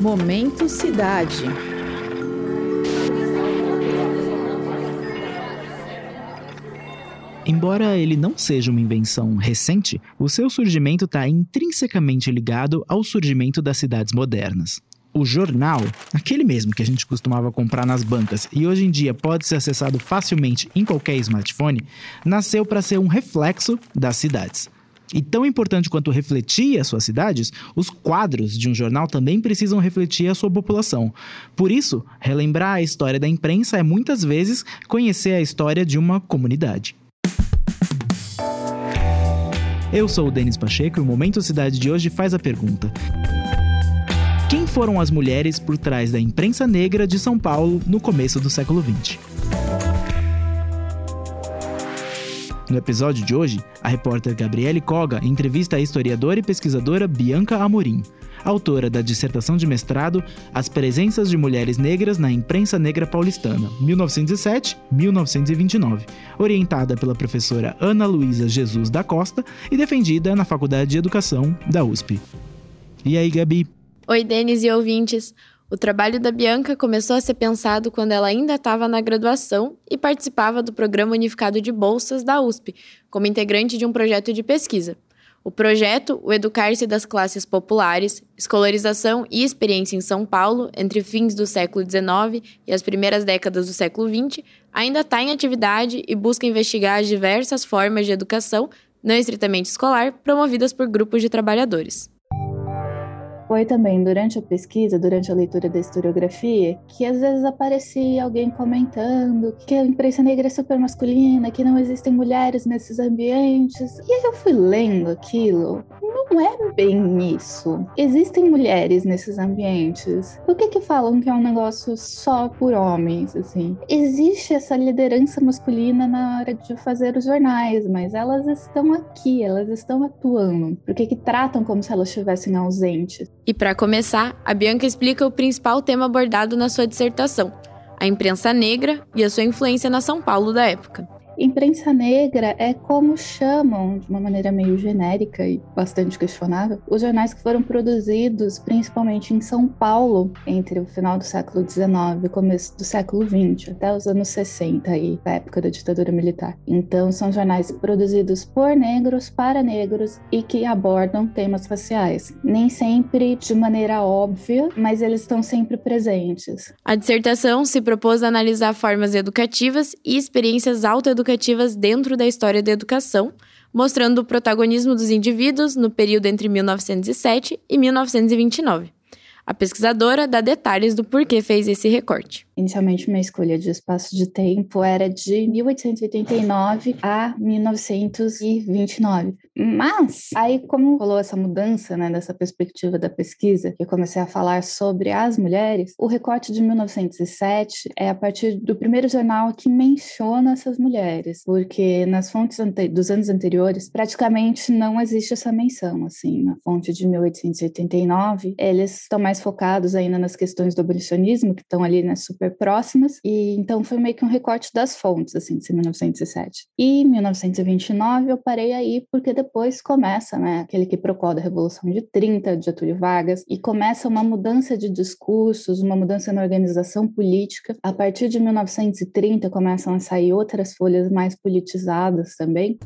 Momento Cidade. Embora ele não seja uma invenção recente, o seu surgimento está intrinsecamente ligado ao surgimento das cidades modernas. O jornal, aquele mesmo que a gente costumava comprar nas bancas e hoje em dia pode ser acessado facilmente em qualquer smartphone, nasceu para ser um reflexo das cidades. E tão importante quanto refletir as suas cidades, os quadros de um jornal também precisam refletir a sua população. Por isso, relembrar a história da imprensa é muitas vezes conhecer a história de uma comunidade. Eu sou o Denis Pacheco e o Momento Cidade de hoje faz a pergunta: Quem foram as mulheres por trás da imprensa negra de São Paulo no começo do século XX? No episódio de hoje, a repórter Gabriele Koga entrevista a historiadora e pesquisadora Bianca Amorim, autora da dissertação de mestrado As Presenças de Mulheres Negras na Imprensa Negra Paulistana, 1907-1929, orientada pela professora Ana Luísa Jesus da Costa e defendida na Faculdade de Educação da USP. E aí, Gabi? Oi, Denis e ouvintes. O trabalho da Bianca começou a ser pensado quando ela ainda estava na graduação e participava do Programa Unificado de Bolsas da USP, como integrante de um projeto de pesquisa. O projeto, o Educar-se das Classes Populares, Escolarização e Experiência em São Paulo, entre fins do século XIX e as primeiras décadas do século XX, ainda está em atividade e busca investigar as diversas formas de educação, não estritamente escolar, promovidas por grupos de trabalhadores foi também durante a pesquisa, durante a leitura da historiografia, que às vezes aparecia alguém comentando que a imprensa negra é super masculina, que não existem mulheres nesses ambientes. E aí eu fui lendo aquilo não é bem isso. Existem mulheres nesses ambientes. Por que que falam que é um negócio só por homens, assim? Existe essa liderança masculina na hora de fazer os jornais, mas elas estão aqui, elas estão atuando. Por que que tratam como se elas estivessem ausentes? E para começar, a Bianca explica o principal tema abordado na sua dissertação, a imprensa negra e a sua influência na São Paulo da época. Imprensa negra é como chamam, de uma maneira meio genérica e bastante questionável, os jornais que foram produzidos principalmente em São Paulo entre o final do século XIX e o começo do século XX, até os anos 60 e a época da ditadura militar. Então, são jornais produzidos por negros para negros e que abordam temas raciais. Nem sempre de maneira óbvia, mas eles estão sempre presentes. A dissertação se propôs a analisar formas educativas e experiências autoeducativas educativas dentro da história da educação, mostrando o protagonismo dos indivíduos no período entre 1907 e 1929. A pesquisadora dá detalhes do porquê fez esse recorte. Inicialmente, minha escolha de espaço de tempo era de 1889 a 1929. Mas, aí, como rolou essa mudança, né, dessa perspectiva da pesquisa, que eu comecei a falar sobre as mulheres, o recorte de 1907 é a partir do primeiro jornal que menciona essas mulheres, porque nas fontes dos anos anteriores, praticamente não existe essa menção, assim, na fonte de 1889, eles estão mais focados ainda nas questões do abolicionismo, que estão ali, né, super próximas, e então foi meio que um recorte das fontes, assim, de 1907. E 1929 eu parei aí porque depois começa, né, aquele que procura da Revolução de 30, de Getúlio Vargas, e começa uma mudança de discursos, uma mudança na organização política. A partir de 1930 começam a sair outras folhas mais politizadas também.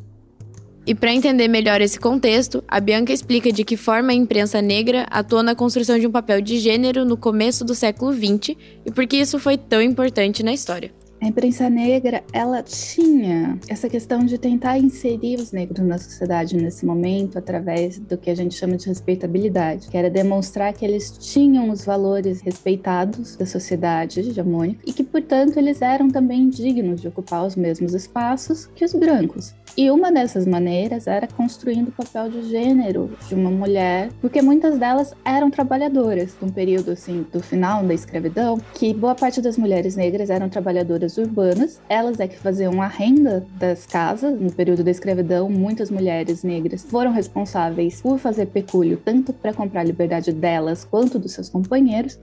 E para entender melhor esse contexto, a Bianca explica de que forma a imprensa negra atuou na construção de um papel de gênero no começo do século XX e por que isso foi tão importante na história. A imprensa negra, ela tinha essa questão de tentar inserir os negros na sociedade nesse momento através do que a gente chama de respeitabilidade, que era demonstrar que eles tinham os valores respeitados da sociedade hegemônica e que, portanto, eles eram também dignos de ocupar os mesmos espaços que os brancos. E uma dessas maneiras era construindo o papel de gênero de uma mulher, porque muitas delas eram trabalhadoras, num período assim do final da escravidão, que boa parte das mulheres negras eram trabalhadoras urbanas, elas é que faziam a renda das casas. No período da escravidão, muitas mulheres negras foram responsáveis por fazer pecúlio tanto para comprar a liberdade delas quanto dos seus companheiros.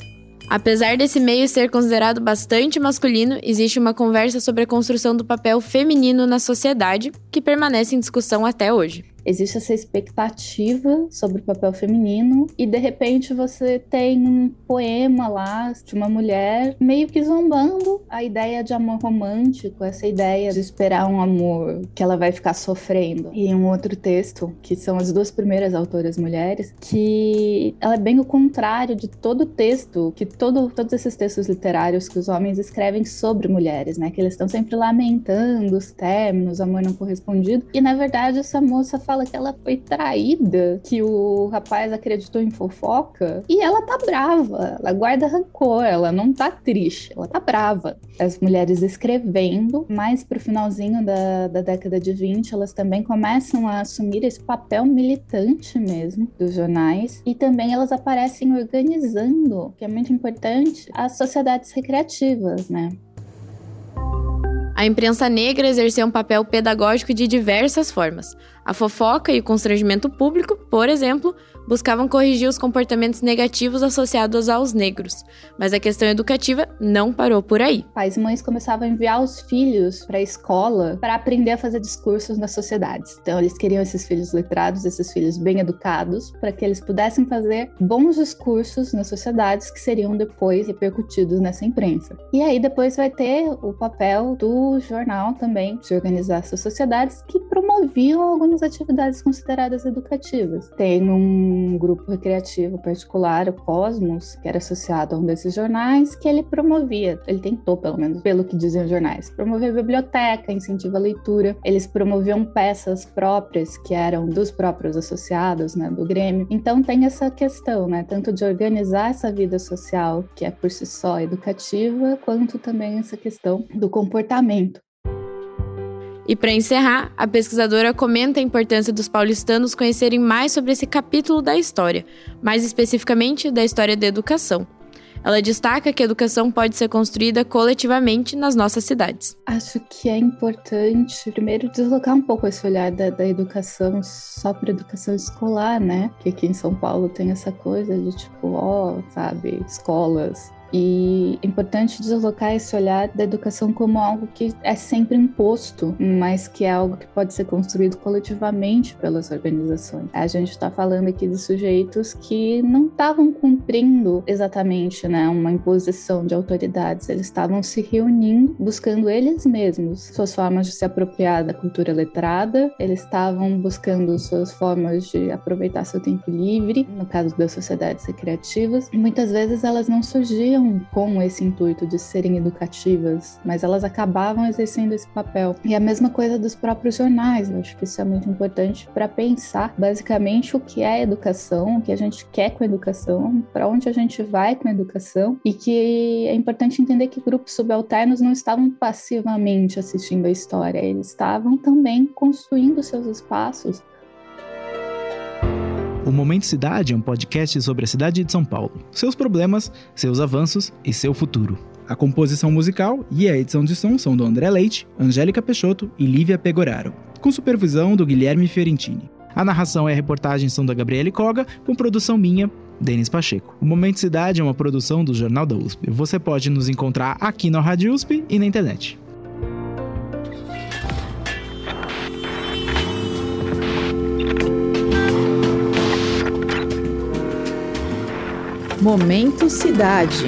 Apesar desse meio ser considerado bastante masculino, existe uma conversa sobre a construção do papel feminino na sociedade que permanece em discussão até hoje. Existe essa expectativa sobre o papel feminino e de repente você tem um poema lá de uma mulher meio que zombando a ideia de amor romântico, essa ideia de esperar um amor que ela vai ficar sofrendo. E um outro texto, que são as duas primeiras autoras mulheres, que ela é bem o contrário de todo texto, que todo, todos esses textos literários que os homens escrevem sobre mulheres, né? Que eles estão sempre lamentando os términos, amor não correspondido. E na verdade essa moça fala que ela foi traída, que o rapaz acreditou em fofoca e ela tá brava, ela guarda rancor, ela não tá triste, ela tá brava. As mulheres escrevendo, mais pro finalzinho da, da década de 20, elas também começam a assumir esse papel militante mesmo dos jornais e também elas aparecem organizando, que é muito importante, as sociedades recreativas, né? A imprensa negra exerceu um papel pedagógico de diversas formas. A fofoca e o constrangimento público, por exemplo, buscavam corrigir os comportamentos negativos associados aos negros, mas a questão educativa não parou por aí. Pais e mães começavam a enviar os filhos para a escola para aprender a fazer discursos nas sociedades. Então, eles queriam esses filhos letrados, esses filhos bem educados, para que eles pudessem fazer bons discursos nas sociedades que seriam depois repercutidos nessa imprensa. E aí, depois vai ter o papel do jornal também de organizar essas sociedades que promoviam algumas atividades consideradas educativas. Tem um um grupo recreativo particular, o Cosmos, que era associado a um desses jornais, que ele promovia, ele tentou, pelo menos, pelo que dizem os jornais, promover biblioteca, incentiva a leitura. Eles promoviam peças próprias, que eram dos próprios associados, né, do Grêmio. Então tem essa questão, né, tanto de organizar essa vida social, que é por si só educativa, quanto também essa questão do comportamento. E para encerrar, a pesquisadora comenta a importância dos paulistanos conhecerem mais sobre esse capítulo da história, mais especificamente da história da educação. Ela destaca que a educação pode ser construída coletivamente nas nossas cidades. Acho que é importante, primeiro, deslocar um pouco esse olhar da, da educação só para educação escolar, né? Que aqui em São Paulo tem essa coisa de tipo, ó, sabe, escolas e é importante deslocar esse olhar da educação como algo que é sempre imposto, mas que é algo que pode ser construído coletivamente pelas organizações. A gente está falando aqui de sujeitos que não estavam cumprindo exatamente né, uma imposição de autoridades, eles estavam se reunindo, buscando eles mesmos suas formas de se apropriar da cultura letrada, eles estavam buscando suas formas de aproveitar seu tempo livre, no caso das sociedades recreativas. Muitas vezes elas não surgiam com esse intuito de serem educativas, mas elas acabavam exercendo esse papel. E a mesma coisa dos próprios jornais, eu acho que isso é muito importante para pensar basicamente o que é educação, o que a gente quer com a educação, para onde a gente vai com a educação e que é importante entender que grupos subalternos não estavam passivamente assistindo a história, eles estavam também construindo seus espaços o Momento Cidade é um podcast sobre a cidade de São Paulo, seus problemas, seus avanços e seu futuro. A composição musical e a edição de som são do André Leite, Angélica Peixoto e Lívia Pegoraro, com supervisão do Guilherme Fiorentini. A narração e a reportagem são da Gabriele Koga, com produção minha, Denis Pacheco. O Momento Cidade é uma produção do Jornal da USP. Você pode nos encontrar aqui na Rádio USP e na internet. Momento Cidade.